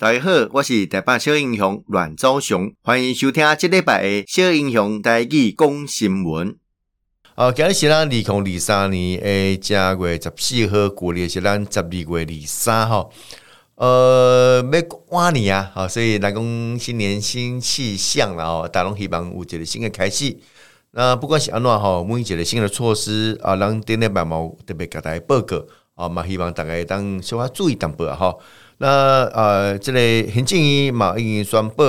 大家好，我是台北小英雄阮昭雄，欢迎收听这礼拜的小英雄台语讲新闻。哦，今日是咱二零二三年诶正月十四号，过年是咱十二月二三号。呃，要过年啊，好，所以来讲新年新气象了哦，大家希望有一个新的开始。那不管是安怎吼，每一个新的措施啊，咱顶礼拜嘛特别给大家报告啊，嘛希望大家当小可注意淡薄啊，吼。那呃，这个行政院嘛已经宣布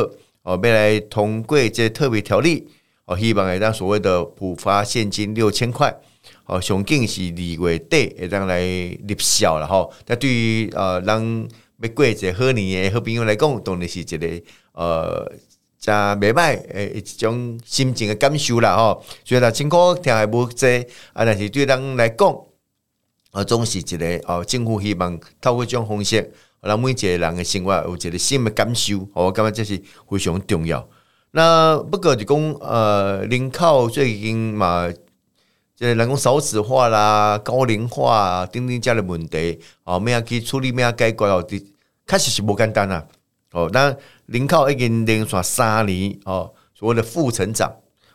哦，要来通过这特别条例哦，希望会当所谓的补发现金六千块哦，上紧是二月底会当来立效了哈。那对于呃，让要过一个好年的好朋友来讲，当然是一个呃，真袂歹诶一种心情的感受啦吼。虽然情况听还无济啊，但是对人来讲，啊，总是一个哦，政府希望透过这种方式。让每一个人的生活有一个新的感受，我感觉这是非常重要。那不过就讲呃，人口最近嘛，这人工少子化啦、高龄化啊等等这样的问题，哦，咩啊去处理咩啊解决哦，的确实是不简单啊。哦，那人口已经连续三年哦，所谓的负成长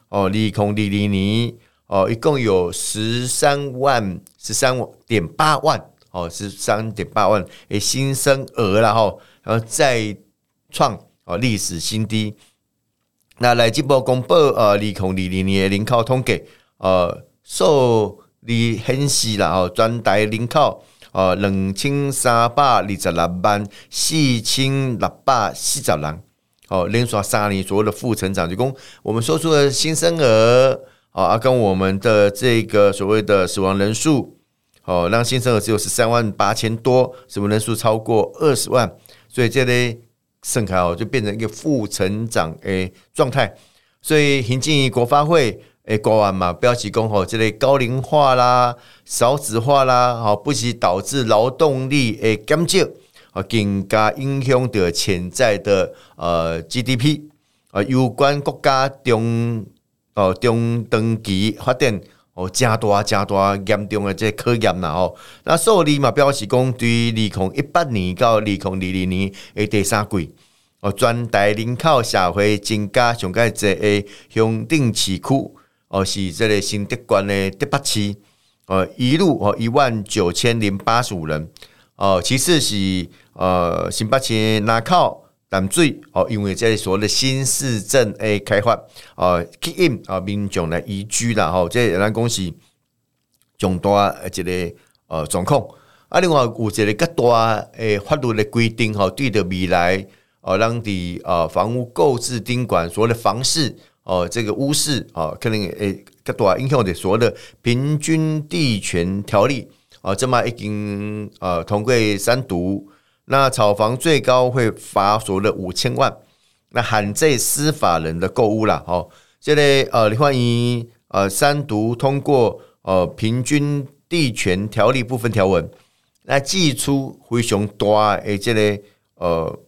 哦，二零二零年哦，一共有十三万十三点八万。哦，是三点八万诶，新生儿然后然后再创哦历史新低。那来这波公布呃，二零二零年的人口统计，呃，受理显示了哦，全台人口呃两千三百二十六万四千六百四十人，哦，连续三年所谓的负成长，就讲我们说出的新生儿啊，跟我们的这个所谓的死亡人数。哦，让新生儿只有十三万八千多，什么人数超过二十万，所以这类盛开哦，就变成一个负成长诶状态。所以行政院国发会诶国安嘛，标题讲吼，这类高龄化啦、少子化啦，好不惜导致劳动力诶减少，啊，更加影响的潜在的呃 GDP 啊，有关国家中哦中长期发展。哦，加大加大严重的这科研啦吼，那受理嘛表示讲，对于二零一八年到二零二零年的第三季，哦，全台人口社会增加上盖这个乡镇市区，哦，是这个新德县的第八区，哦，一路哦一万九千零八十五人，哦，其次是呃新北市南口。淡水哦，因为这所谓的新市镇诶开发哦，吸引啊民众来移居啦吼，这咱讲是重大一个呃状况。啊，另外有一个较大诶法律的规定吼，对着未来哦，让的呃房屋购置顶管所谓的房市哦，这个屋市哦，可能诶较大影响的所谓的平均地权条例哦，这么已经呃通过三读。那炒房最高会罚所谓的五千万，那限制司法人的购物啦。哦，这里呃，欢迎呃三读通过呃平均地权条例部分条文，那祭出非常大诶，这里呃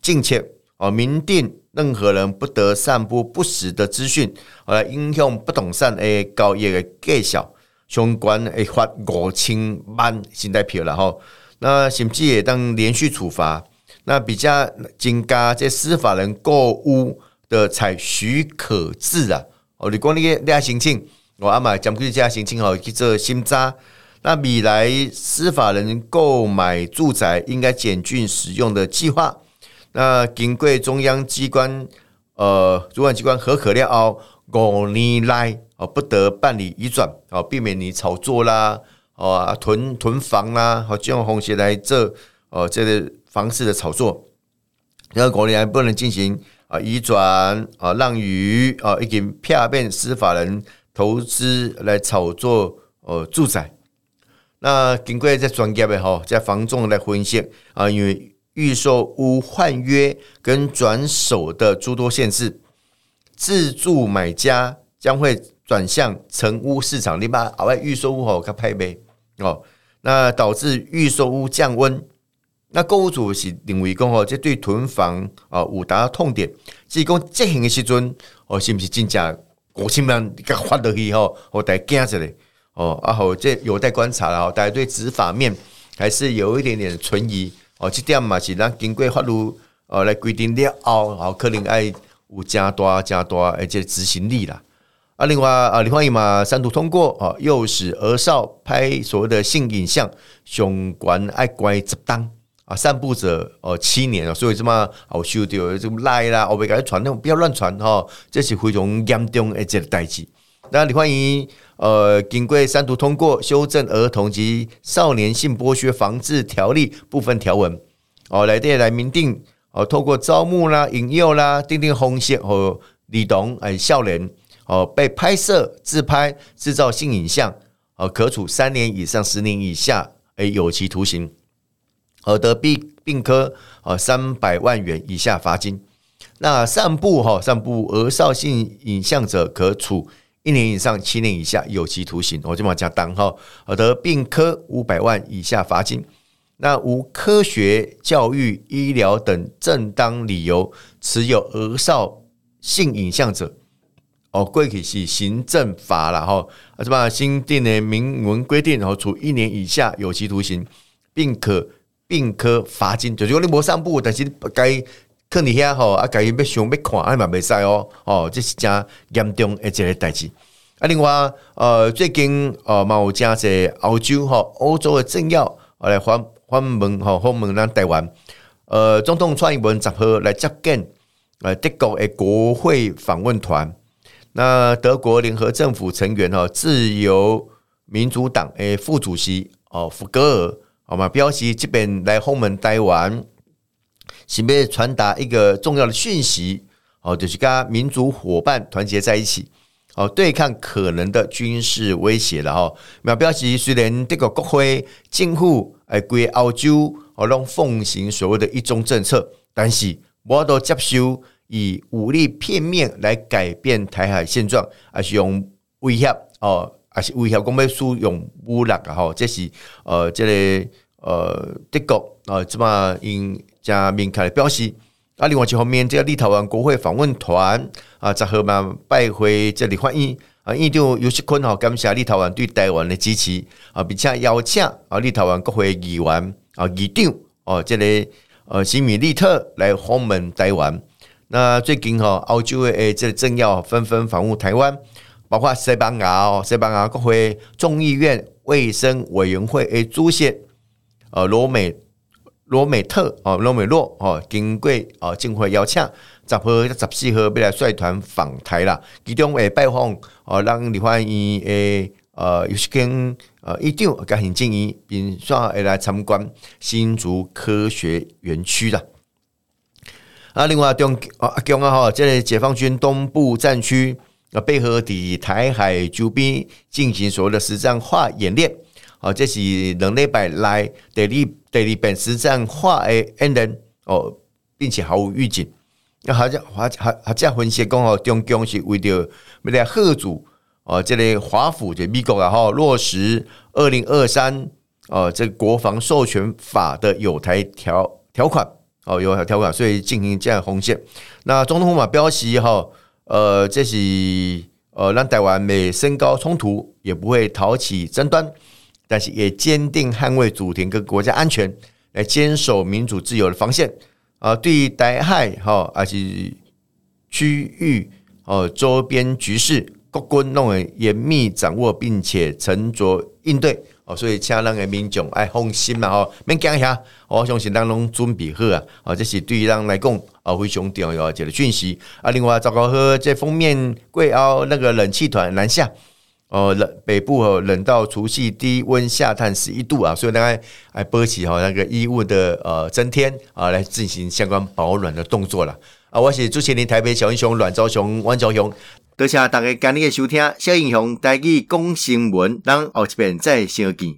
禁切哦，明定任何人不得散布不实的资讯，来影响不动产诶交易的计小相关诶罚五千万新台币了哈。那甚至也当连续处罚，那比较增加这司法人购屋的采许可制啊。哦，你讲那个俩申请，我阿妈讲句这申请哦，去做审查。那未来司法人购买住宅应该检峻使用的计划，那经过中央机关呃主管机关核可了后，五年内哦不得办理移转哦，避免你炒作啦。哦，囤囤房啦，好，这种方式来做哦，这个房市的炒作，然后国内还不能进行啊移转啊让与啊已经骗骗司法人投资来炒作哦住宅。那经过这专业的哈，在房仲来分析啊，因为预售屋换约跟转手的诸多限制，自住买家将会转向成屋市场，你把额外预售屋好，它配备。哦，那导致预售屋降温，那购物主是认为讲哦，这对囤房啊有达痛点。至于讲执行的时阵哦，是不是真正五千万给发落去吼，我大家惊着嘞哦，啊好，这有待观察了。大家对执法面还是有一点点存疑，哦，这点嘛是咱经过法律哦来规定了后，哦，可能爱有加大加大而且执行力啦。啊，另外啊，李焕英嘛三度通过啊，诱使儿少拍所谓的性影像，相关爱关十当啊，散布者哦七年啊，所以这么好修掉这么赖啦，我别给他传那不要乱传哈，这是非常严重的一个代志。那李焕英呃，经过三度通过修正儿童及少年性剥削防治条例部分条文哦，来电来明定哦，透过招募啦、引诱啦、定定红线和儿童哎少年。哦，被拍摄、自拍、制造性影像，哦，可处三年以上十年以下，诶，有期徒刑，而得并并科，哦，三百万元以下罚金。那散布哈，散布儿少性影像者，可处一年以上七年以下有期徒刑。我就往下当哈，而得并科五百万以下罚金。那无科学教育、医疗等正当理由持有儿少性影像者。哦，过去是行政法了吼，啊，什么新订的明文规定，然后处一年以下有期徒刑，并可并科罚金。就是讲你无散步，但是该看你遐吼，啊，该要想要看，啊嘛袂使哦，哦，这是真严重的一个代志。啊，另外，呃，最近呃，嘛有加在欧洲吼，欧洲的政要来访访问吼，访问咱台湾，呃，总统蔡英文十号来接见呃德国的国会访问团。那德国联合政府成员哈，自由民主党诶副主席哦福格尔好嘛，标示这边来访问台湾，是要传达一个重要的讯息哦，就是跟民主伙伴团结在一起哦，对抗可能的军事威胁了哈。那标示虽然这个国会政府诶归澳洲哦，拢奉行所谓的一中政策，但是我都接受。以武力片面来改变台海现状，还是用威胁哦，还是威胁讲要使用武力啊？吼，这是呃，这个呃，德国啊，这么因加明确的表示。啊，另外一方面，这个立陶宛国会访问团啊，十号嘛拜会这里欢迎啊，议长游锡堃吼，感谢立陶宛对台湾的支持啊，并且邀请啊，立陶宛国会议员啊，议长哦，这里呃，西米利特来访问台湾。那最近哈，欧洲的诶，这政要纷纷访问台湾，包括西班牙哦，西班牙国会众议院卫生委员会诶主席呃罗美罗美特哦罗美洛哦，经过哦政府邀请，十号十四号要来率团访台啦，其中诶拜访哦，让李焕英诶呃有些跟呃议长甲行政院，并说会来参观新竹科学园区啦。啊，另外中啊，中啊哈，这个解放军东部战区啊，配合伫台海周边进行所谓的实战化演练，啊，这是两礼拜来第二第二遍实战化的演练哦，并且毫无预警。那好像华华华这分析讲哦，中共是为了为了贺主哦，这个华府就美国啊哈，落实二零二三哦，这国防授权法的有台条条款。哦，有条款，所以进行这样红线。那总统府嘛标示哈，呃，这是呃让台湾没升高冲突，也不会挑起争端，但是也坚定捍卫主权跟国家安全，来坚守民主自由的防线。啊，对于台海哈，而是区域哦周边局势，国军弄严密掌握，并且沉着应对。哦，所以请咱个民众爱放心嘛，吼，免惊吓，我相信咱拢准备好啊，哦，这是对于咱来讲啊非常重要一个讯息啊。另外，糟糕喝这封面过后那个冷气团南下，哦，冷北部哦冷到除夕低温下探十一度啊，所以大家还保持好那个衣物的呃增添啊，来进行相关保暖的动作了啊。我是主持人台北小英雄阮昭雄、阮昭雄。多谢大家今日的收听，小英雄带去讲新闻，咱后一遍再相见。